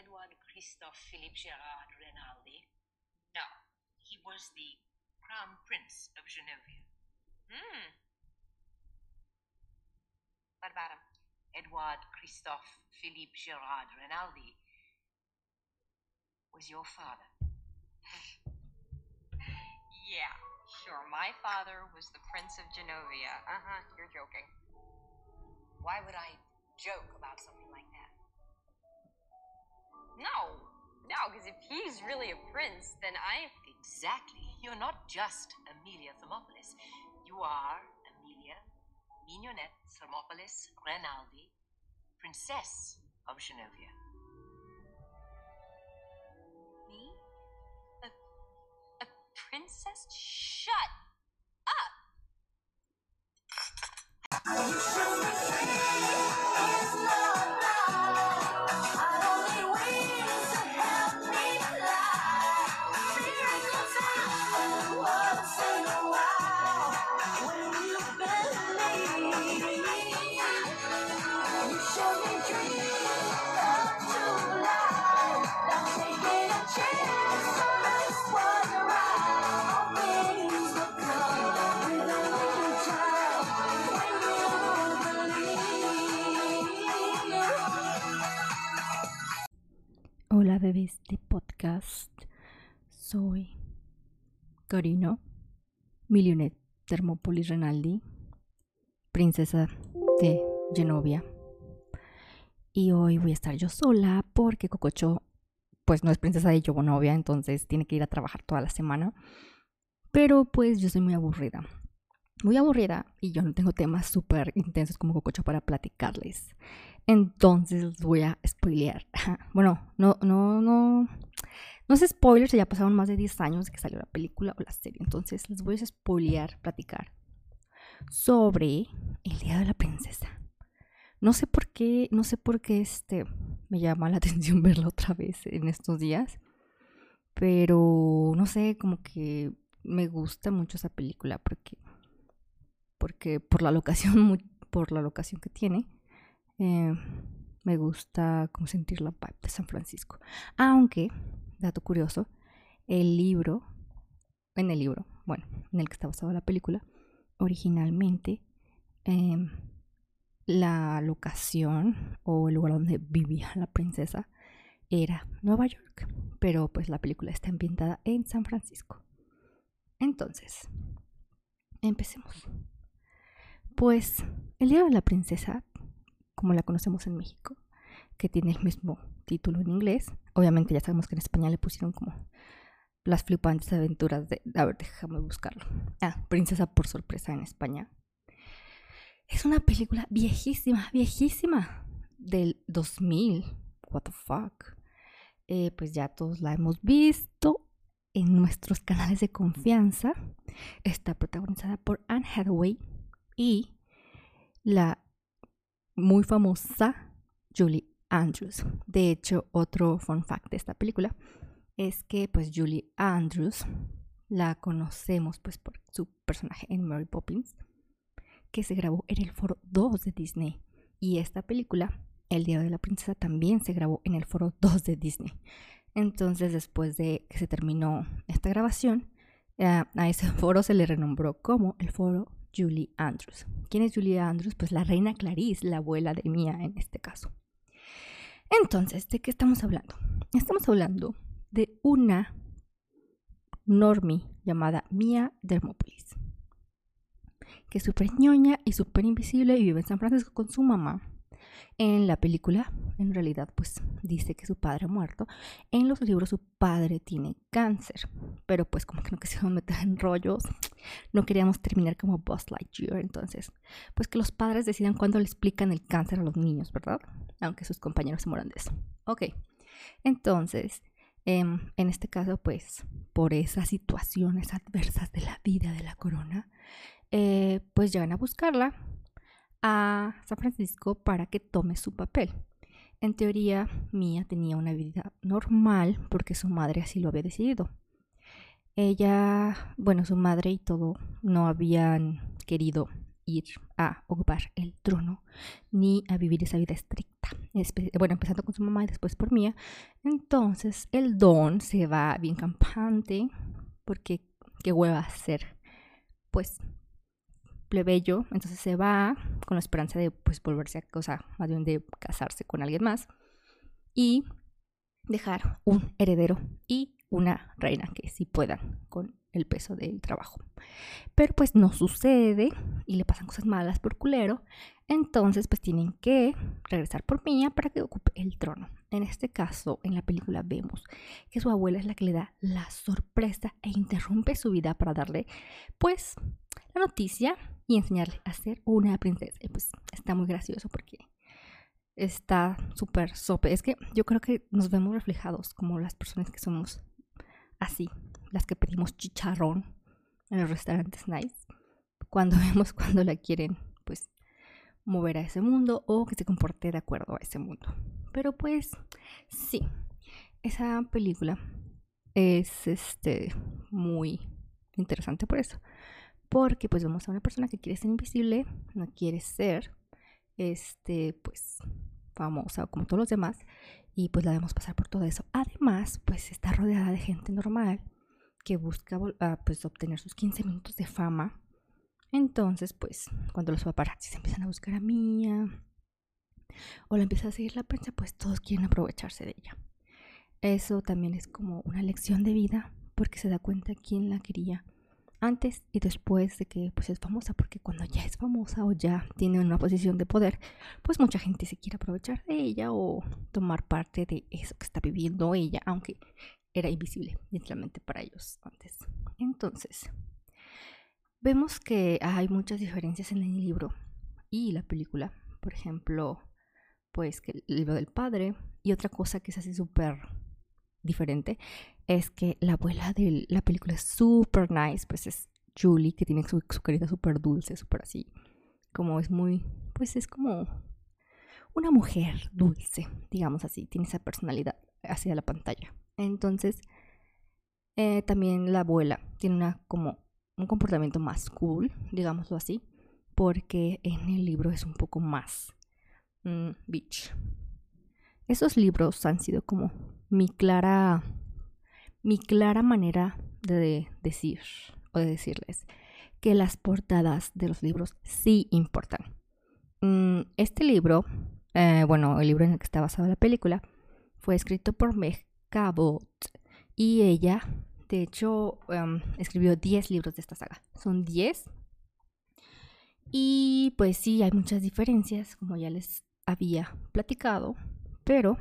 Edward Christophe Philippe Gerard Rinaldi? No, he was the Crown Prince of Genovia. Hmm. What about him? Edouard Christophe Philippe Gerard Rinaldi was your father. Yeah, sure. My father was the Prince of Genovia. Uh huh. You're joking. Why would I joke about something like that? No, no, because if he's really a prince, then I. Exactly. You're not just Amelia Thermopolis. You are Amelia Mignonette Thermopolis Rinaldi, Princess of Genovia. Me? A, a princess? Shut up! De podcast, soy Carino, Milionet Termópolis Renaldi, princesa de Genovia. Y hoy voy a estar yo sola porque Cococho, pues no es princesa de Genovia, entonces tiene que ir a trabajar toda la semana. Pero pues yo soy muy aburrida. Muy aburrida y yo no tengo temas súper intensos como Cococho para platicarles. Entonces les voy a spoilear. Bueno, no, no, no. No es spoiler, ya pasaron más de 10 años de que salió la película o la serie. Entonces les voy a spoilear, platicar sobre el Día de la Princesa. No sé por qué, no sé por qué este me llama la atención verla otra vez en estos días. Pero no sé, como que me gusta mucho esa película porque porque por la locación por la locación que tiene eh, me gusta como sentir la vibe de San Francisco. Aunque, dato curioso, el libro, en el libro, bueno, en el que está basada la película, originalmente eh, la locación o el lugar donde vivía la princesa era Nueva York, pero pues la película está ambientada en San Francisco. Entonces, empecemos. Pues el Día de la Princesa como la conocemos en México, que tiene el mismo título en inglés. Obviamente ya sabemos que en España le pusieron como las flipantes aventuras de... A ver, déjame buscarlo. Ah, Princesa por sorpresa en España. Es una película viejísima, viejísima, del 2000. What the fuck. Eh, pues ya todos la hemos visto en nuestros canales de confianza. Está protagonizada por Anne Hathaway y la muy famosa Julie Andrews. De hecho, otro fun fact de esta película es que pues Julie Andrews la conocemos pues por su personaje en Mary Poppins, que se grabó en el foro 2 de Disney. Y esta película, El Día de la Princesa, también se grabó en el foro 2 de Disney. Entonces, después de que se terminó esta grabación, eh, a ese foro se le renombró como el foro Julie Andrews. ¿Quién es Julie Andrews? Pues la reina Clarice, la abuela de Mia en este caso. Entonces, ¿de qué estamos hablando? Estamos hablando de una normie llamada Mia Dermopolis, que es súper ñoña y súper invisible y vive en San Francisco con su mamá. En la película, en realidad, pues dice que su padre ha muerto. En los libros, su padre tiene cáncer. Pero pues como que no quisimos meter en rollos. No queríamos terminar como Buzz Lightyear. Entonces, pues que los padres decidan cuándo le explican el cáncer a los niños, ¿verdad? Aunque sus compañeros se mueran de eso. Ok. Entonces, em, en este caso, pues, por esas situaciones adversas de la vida de la corona, eh, pues llegan a buscarla a San Francisco para que tome su papel. En teoría, Mia tenía una vida normal porque su madre así lo había decidido. Ella, bueno, su madre y todo no habían querido ir a ocupar el trono ni a vivir esa vida estricta bueno, empezando con su mamá y después por Mía. Entonces el Don se va bien campante porque qué hueva ser, pues, plebeyo. Entonces se va con la esperanza de, pues, volverse a, o sea, más bien de casarse con alguien más y dejar un heredero y una reina que sí puedan con el peso del trabajo. Pero pues no sucede y le pasan cosas malas por culero. Entonces pues tienen que regresar por Mía para que ocupe el trono. En este caso, en la película vemos que su abuela es la que le da la sorpresa e interrumpe su vida para darle pues la noticia y enseñarle a ser una princesa. Y pues está muy gracioso porque está súper sope. Es que yo creo que nos vemos reflejados como las personas que somos así, las que pedimos chicharrón en los restaurantes nice, cuando vemos cuando la quieren, pues, mover a ese mundo o que se comporte de acuerdo a ese mundo. Pero pues, sí, esa película es este muy interesante por eso. Porque pues vemos a una persona que quiere ser invisible, no quiere ser este pues famosa como todos los demás y pues la debemos pasar por todo eso. Además, pues está rodeada de gente normal que busca ah, pues obtener sus 15 minutos de fama. Entonces, pues cuando los se empiezan a buscar a Mía o la empieza a seguir la prensa, pues todos quieren aprovecharse de ella. Eso también es como una lección de vida porque se da cuenta quién la quería antes y después de que pues es famosa, porque cuando ya es famosa o ya tiene una posición de poder, pues mucha gente se quiere aprovechar de ella o tomar parte de eso que está viviendo ella, aunque era invisible literalmente para ellos antes. Entonces, vemos que hay muchas diferencias en el libro y la película. Por ejemplo, pues que el libro del padre y otra cosa que es así súper diferente es que la abuela de la película es súper nice, pues es Julie, que tiene su, su carita súper dulce, súper así, como es muy, pues es como una mujer dulce, digamos así, tiene esa personalidad hacia la pantalla. Entonces, eh, también la abuela tiene una como un comportamiento más cool, digámoslo así, porque en el libro es un poco más mm, bitch. Esos libros han sido como mi clara, mi clara manera de decir o de decirles que las portadas de los libros sí importan. Mm, este libro, eh, bueno, el libro en el que está basada la película, fue escrito por Meg Cabot y ella, de hecho, em, escribió 10 libros de esta saga. Son 10. Y pues sí, hay muchas diferencias, como ya les había platicado pero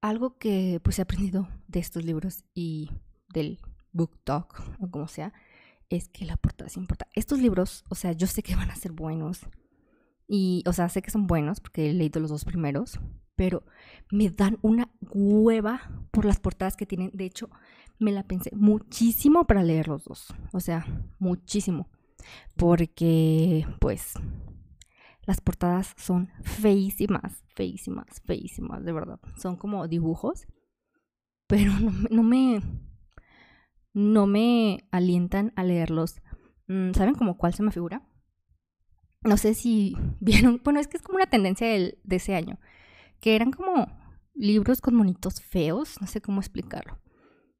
algo que pues he aprendido de estos libros y del book talk o como sea, es que la portada es importante. Estos libros, o sea, yo sé que van a ser buenos. Y, o sea, sé que son buenos porque he leído los dos primeros, pero me dan una hueva por las portadas que tienen. De hecho, me la pensé muchísimo para leer los dos. O sea, muchísimo. Porque, pues, las portadas son feísimas, feísimas, feísimas, de verdad. Son como dibujos, pero no, me no me alientan a leerlos. Mm, ¿Saben como cuál se me figura? No sé si vieron, bueno, es que es como una tendencia de ese año, que eran como libros con monitos feos, no sé cómo explicarlo.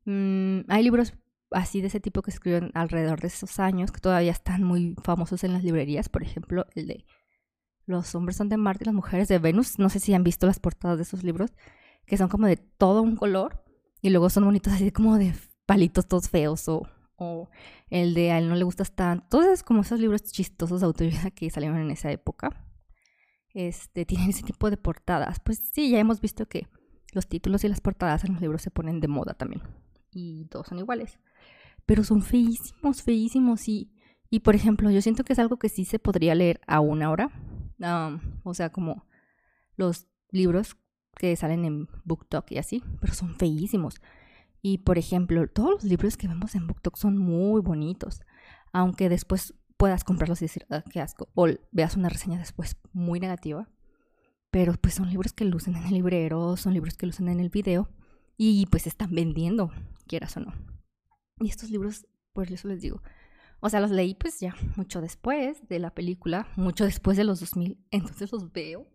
Mm, hay libros así de ese tipo que escriben alrededor de esos años, que todavía están muy famosos en las librerías, por ejemplo, el de los hombres son de Marte y las mujeres de Venus. No sé si han visto las portadas de esos libros, que son como de todo un color y luego son bonitos así como de palitos todos feos o, o el de a él no le gustas tanto. Todos como esos libros chistosos de autoridad que salieron en esa época. Este, tienen ese tipo de portadas. Pues sí, ya hemos visto que los títulos y las portadas en los libros se ponen de moda también. Y todos son iguales. Pero son feísimos, feísimos. Y, y por ejemplo, yo siento que es algo que sí se podría leer aún ahora o sea, como los libros que salen en BookTok y así, pero son feísimos. Y por ejemplo, todos los libros que vemos en BookTok son muy bonitos, aunque después puedas comprarlos y decir, ah, qué asco, o veas una reseña después muy negativa. Pero pues son libros que lucen en el librero, son libros que lucen en el video y pues están vendiendo, quieras o no. Y estos libros, pues eso les digo, o sea, los leí pues ya mucho después de la película, mucho después de los 2000. Entonces los veo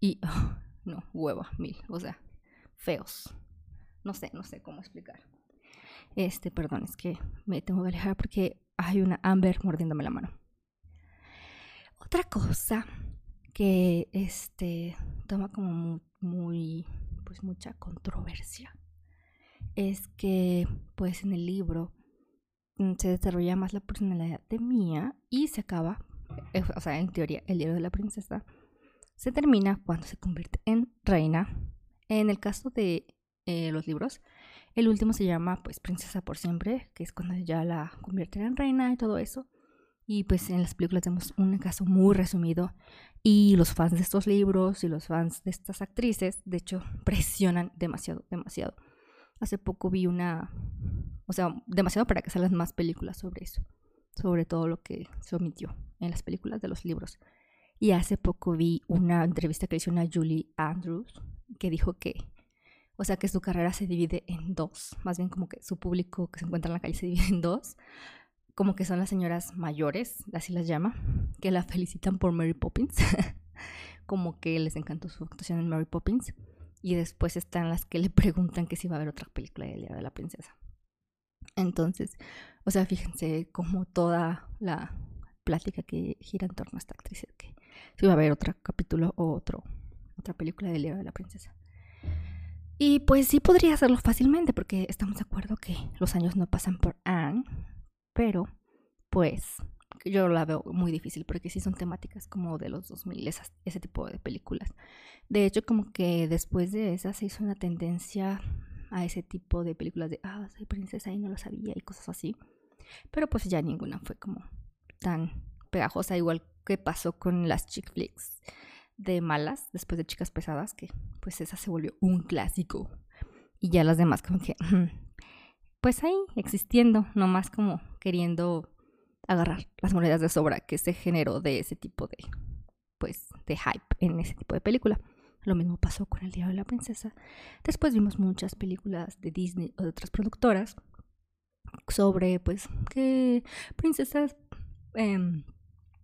Y, no, hueva, mil, o sea, feos. No sé, no sé cómo explicar. Este, perdón, es que me tengo que alejar porque hay una Amber mordiéndome la mano. Otra cosa que este toma como muy, pues mucha controversia es que pues en el libro se desarrolla más la personalidad de Mía y se acaba, eh, o sea, en teoría el libro de la princesa se termina cuando se convierte en reina. En el caso de eh, los libros, el último se llama pues Princesa por siempre, que es cuando ya la convierten en reina y todo eso. Y pues en las películas tenemos un caso muy resumido. Y los fans de estos libros y los fans de estas actrices, de hecho, presionan demasiado, demasiado. Hace poco vi una, o sea, demasiado para que salgan más películas sobre eso, sobre todo lo que se omitió en las películas de los libros. Y hace poco vi una entrevista que hizo una Julie Andrews que dijo que, o sea, que su carrera se divide en dos, más bien como que su público que se encuentra en la calle se divide en dos, como que son las señoras mayores, así las llama, que la felicitan por Mary Poppins, como que les encantó su actuación en Mary Poppins, y después están las que le preguntan que si va a haber otra película de Día de la Princesa. Entonces, o sea, fíjense como toda la plática que gira en torno a esta actriz, que si va a haber otro capítulo o otro, otra película de Día de la Princesa. Y pues sí podría hacerlo fácilmente, porque estamos de acuerdo que los años no pasan por Anne, pero pues yo la veo muy difícil porque sí son temáticas como de los 2000, esas, ese tipo de películas. De hecho, como que después de esa se hizo una tendencia a ese tipo de películas de, ah, soy princesa y no lo sabía y cosas así. Pero pues ya ninguna fue como tan pegajosa, igual que pasó con las chick flicks de malas, después de chicas pesadas, que pues esa se volvió un clásico. Y ya las demás como que, pues ahí existiendo, nomás como queriendo agarrar las monedas de sobra que se generó de ese tipo de, pues, de hype en ese tipo de película. Lo mismo pasó con El Día de la Princesa. Después vimos muchas películas de Disney o de otras productoras sobre, pues, que princesas em,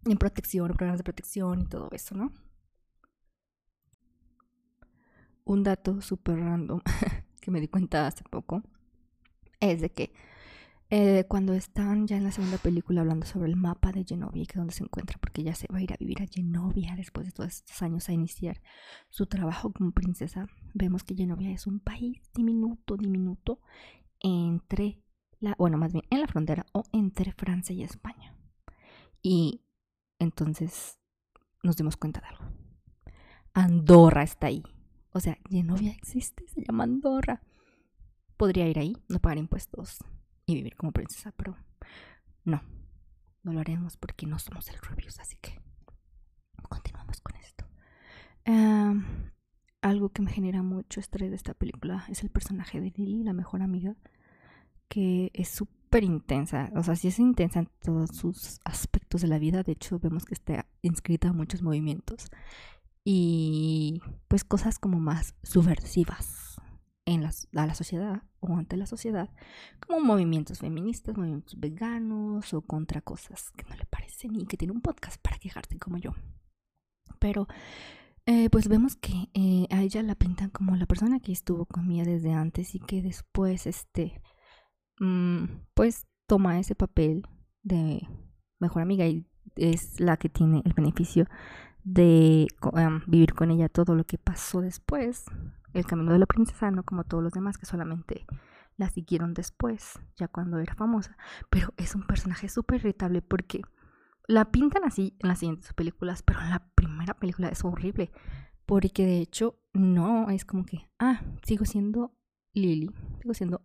en protección, programas de protección y todo eso, ¿no? Un dato súper random que me di cuenta hace poco es de que eh, cuando están ya en la segunda película hablando sobre el mapa de Genovia y que donde se encuentra, porque ya se va a ir a vivir a Genovia después de todos estos años a iniciar su trabajo como princesa, vemos que Genovia es un país diminuto, diminuto entre la, bueno, más bien en la frontera o entre Francia y España. Y entonces nos dimos cuenta de algo. Andorra está ahí. O sea, Genovia existe, se llama Andorra podría ir ahí, no pagar impuestos y vivir como princesa, pero no, no lo haremos porque no somos el Rubius, así que continuamos con esto. algo que me genera mucho estrés de esta película es el personaje de Lily, la mejor amiga, que es súper intensa, o sea, sí es intensa en todos sus aspectos de la vida, de hecho vemos que está inscrita en muchos movimientos y pues cosas como más subversivas en la, a la sociedad o ante la sociedad como movimientos feministas, movimientos veganos o contra cosas que no le parecen y que tiene un podcast para quejarse como yo. Pero eh, pues vemos que eh, a ella la pintan como la persona que estuvo conmigo desde antes y que después este mm, pues toma ese papel de mejor amiga y es la que tiene el beneficio de em, vivir con ella todo lo que pasó después el camino de la princesa, no como todos los demás que solamente la siguieron después, ya cuando era famosa. Pero es un personaje súper irritable porque la pintan así en las siguientes películas, pero en la primera película es horrible. Porque de hecho, no, es como que, ah, sigo siendo Lily, sigo siendo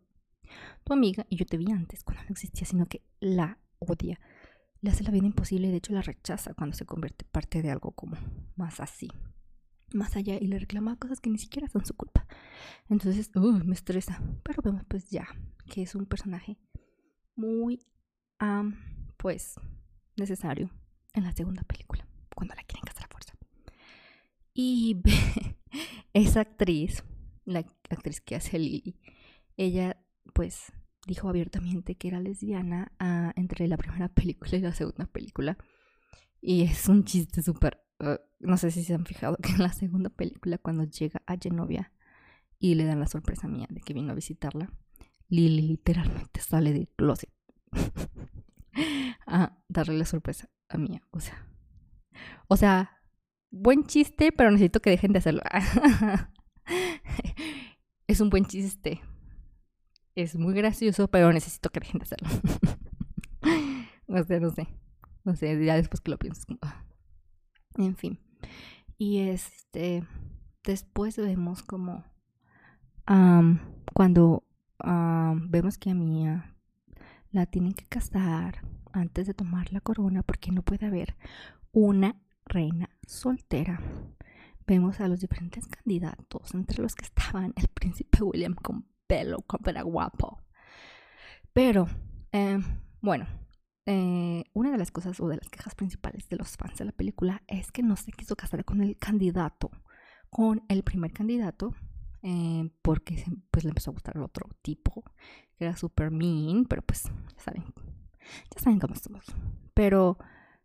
tu amiga y yo te vi antes cuando no existía, sino que la odia. Le hace la vida imposible y de hecho la rechaza cuando se convierte parte de algo como más así más allá y le reclama cosas que ni siquiera son su culpa. Entonces, me estresa. Pero vemos pues ya que es un personaje muy, pues, necesario en la segunda película, cuando la quieren casar a fuerza. Y esa actriz, la actriz que hace Lily, ella pues dijo abiertamente que era lesbiana ah, entre la primera película y la segunda película. Y es un chiste súper Uh, no sé si se han fijado que en la segunda película, cuando llega a Genovia y le dan la sorpresa mía de que vino a visitarla, Lily literalmente sale del closet a darle la sorpresa a Mía. O sea, o sea, buen chiste, pero necesito que dejen de hacerlo. es un buen chiste. Es muy gracioso, pero necesito que dejen de hacerlo. o sea, no sé. No sé, ya después que lo pienso. Ah. En fin. Y este. Después vemos como. cuando vemos que a Mía la tienen que casar antes de tomar la corona porque no puede haber una reina soltera. Vemos a los diferentes candidatos, entre los que estaban el príncipe William con pelo, con pelo guapo. Pero, eh, bueno, eh, una de las cosas o de las quejas principales de los fans de la película es que no se quiso casar con el candidato, con el primer candidato, eh, porque pues le empezó a gustar el otro tipo, que era super mean, pero pues ya saben, ya saben cómo somos. Pero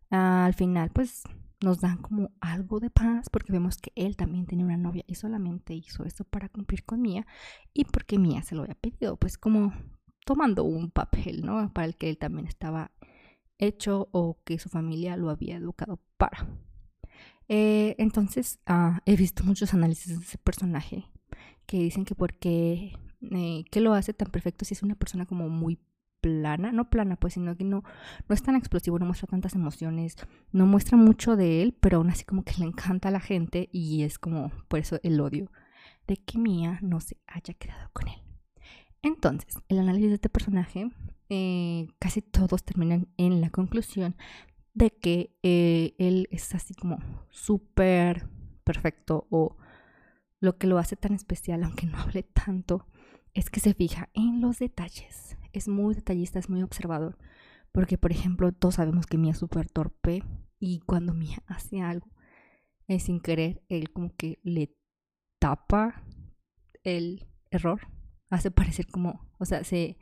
al final pues nos dan como algo de paz porque vemos que él también tenía una novia y solamente hizo eso para cumplir con Mía y porque Mía se lo había pedido, pues como tomando un papel, ¿no? Para el que él también estaba hecho o que su familia lo había educado para. Eh, entonces, ah, he visto muchos análisis de ese personaje que dicen que porque eh, que lo hace tan perfecto si es una persona como muy plana, no plana pues, sino que no, no es tan explosivo, no muestra tantas emociones, no muestra mucho de él, pero aún así como que le encanta a la gente y es como por eso el odio de que Mia no se haya quedado con él. Entonces, el análisis de este personaje, eh, casi todos terminan en la conclusión de que eh, él es así como súper perfecto o lo que lo hace tan especial, aunque no hable tanto, es que se fija en los detalles. Es muy detallista, es muy observador. Porque, por ejemplo, todos sabemos que Mia es súper torpe y cuando Mia hace algo es sin querer, él como que le tapa el error. Hace parecer como, o sea, se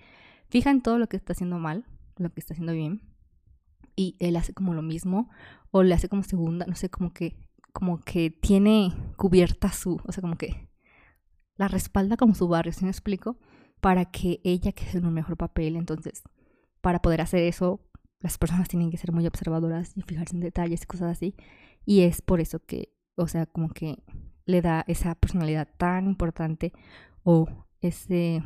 fija en todo lo que está haciendo mal, lo que está haciendo bien. Y él hace como lo mismo o le hace como segunda, no sé, como que como que tiene cubierta su, o sea, como que la respalda como su barrio, ¿sí me explico? Para que ella quede en un mejor papel. Entonces, para poder hacer eso, las personas tienen que ser muy observadoras y fijarse en detalles y cosas así. Y es por eso que, o sea, como que le da esa personalidad tan importante o ese,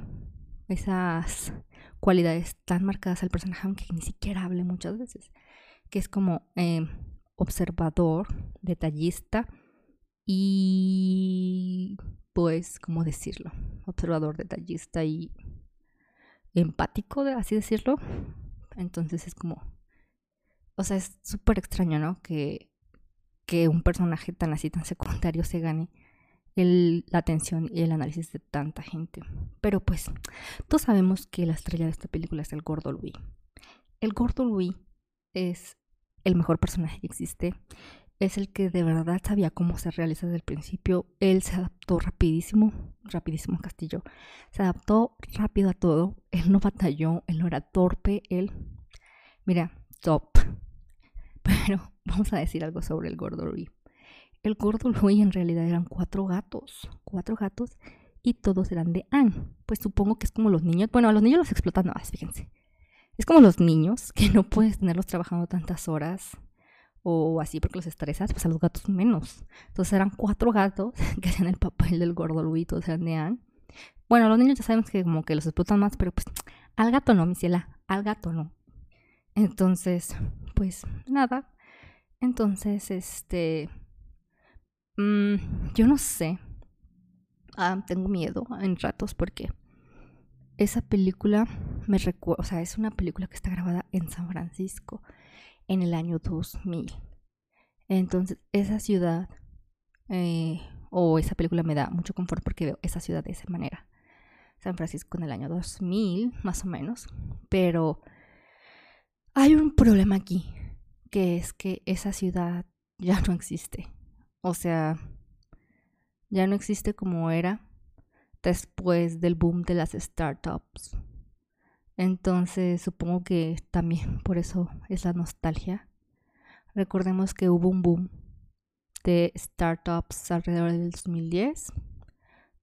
esas cualidades tan marcadas al personaje, aunque ni siquiera hable muchas veces. Que es como... Eh, observador, detallista y pues, ¿cómo decirlo? Observador, detallista y empático, así decirlo. Entonces es como, o sea, es súper extraño, ¿no? Que, que un personaje tan así, tan secundario, se gane la atención y el análisis de tanta gente. Pero pues, todos sabemos que la estrella de esta película es el gordo Louis. El gordo Louis es el mejor personaje que existe. Es el que de verdad sabía cómo se realiza desde el principio. Él se adaptó rapidísimo, rapidísimo Castillo. Se adaptó rápido a todo. Él no batalló, él no era torpe, él... Mira, top. Pero vamos a decir algo sobre el gordo Louis. El gordo Louis en realidad eran cuatro gatos. Cuatro gatos y todos eran de Anne. Pues supongo que es como los niños. Bueno, a los niños los explotan más, fíjense. Es como los niños, que no puedes tenerlos trabajando tantas horas o así porque los estresas, pues a los gatos menos. Entonces eran cuatro gatos que hacían el papel del gordo Luis, todos eran de Bueno, los niños ya sabemos que como que los explotan más, pero pues al gato no, mi ciela, al gato no. Entonces, pues nada. Entonces, este... Mmm, yo no sé. Ah, tengo miedo en ratos porque esa película me recuerda, o sea, es una película que está grabada en San Francisco en el año 2000. Entonces, esa ciudad, eh, o esa película me da mucho confort porque veo esa ciudad de esa manera. San Francisco en el año 2000, más o menos. Pero hay un problema aquí, que es que esa ciudad ya no existe. O sea, ya no existe como era después del boom de las startups. Entonces supongo que también por eso es la nostalgia. Recordemos que hubo un boom de startups alrededor del 2010,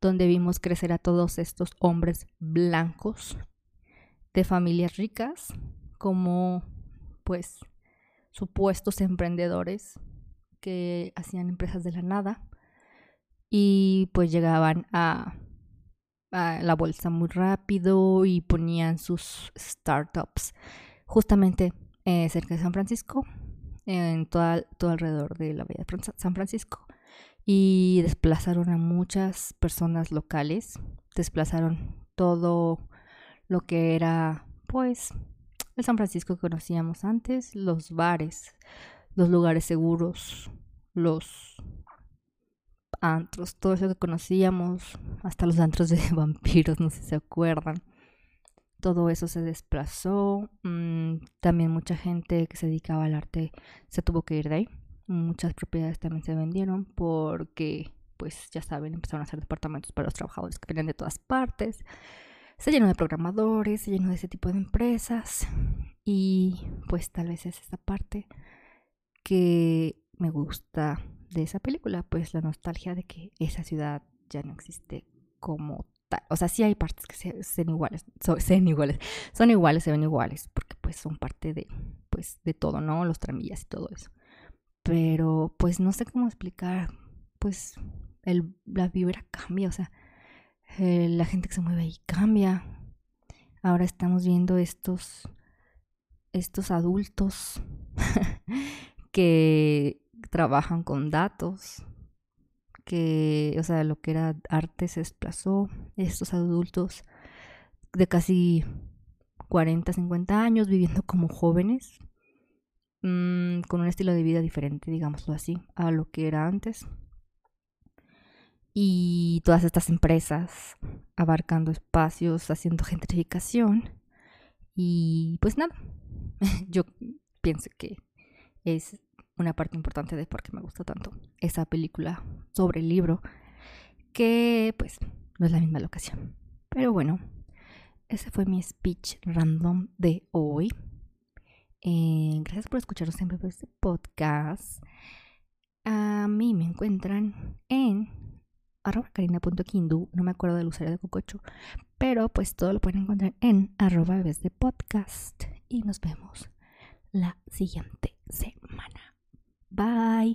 donde vimos crecer a todos estos hombres blancos de familias ricas como pues supuestos emprendedores que hacían empresas de la nada y pues llegaban a, la bolsa muy rápido y ponían sus startups justamente eh, cerca de San Francisco, en todo, todo alrededor de la bahía de San Francisco. Y desplazaron a muchas personas locales, desplazaron todo lo que era, pues, el San Francisco que conocíamos antes, los bares, los lugares seguros, los antros, todo eso que conocíamos, hasta los antros de vampiros, no sé si se acuerdan. Todo eso se desplazó. Mm, también mucha gente que se dedicaba al arte se tuvo que ir de ahí. Muchas propiedades también se vendieron porque, pues ya saben, empezaron a hacer departamentos para los trabajadores que venían de todas partes. Se llenó de programadores, se llenó de ese tipo de empresas. Y pues tal vez es esta parte que me gusta de esa película, pues la nostalgia de que esa ciudad ya no existe como tal. O sea, sí hay partes que se, sean iguales, son, iguales, son iguales, se ven iguales, porque pues son parte de, pues, de todo, ¿no? Los tramillas y todo eso. Pero pues no sé cómo explicar, pues el, la vibra cambia, o sea, eh, la gente que se mueve ahí cambia. Ahora estamos viendo estos, estos adultos que trabajan con datos, que, o sea, lo que era arte se desplazó, estos adultos de casi 40, 50 años viviendo como jóvenes, mmm, con un estilo de vida diferente, digámoslo así, a lo que era antes. Y todas estas empresas abarcando espacios, haciendo gentrificación. Y pues nada, yo pienso que es una parte importante de por qué me gusta tanto esa película sobre el libro, que pues no es la misma locación. Pero bueno, ese fue mi speech random de hoy. Eh, gracias por escucharos siempre por este podcast. A mí me encuentran en arroba carina.kindu, no me acuerdo del usuario de Cococho, pero pues todo lo pueden encontrar en arroba de podcast y nos vemos la siguiente semana. Bye.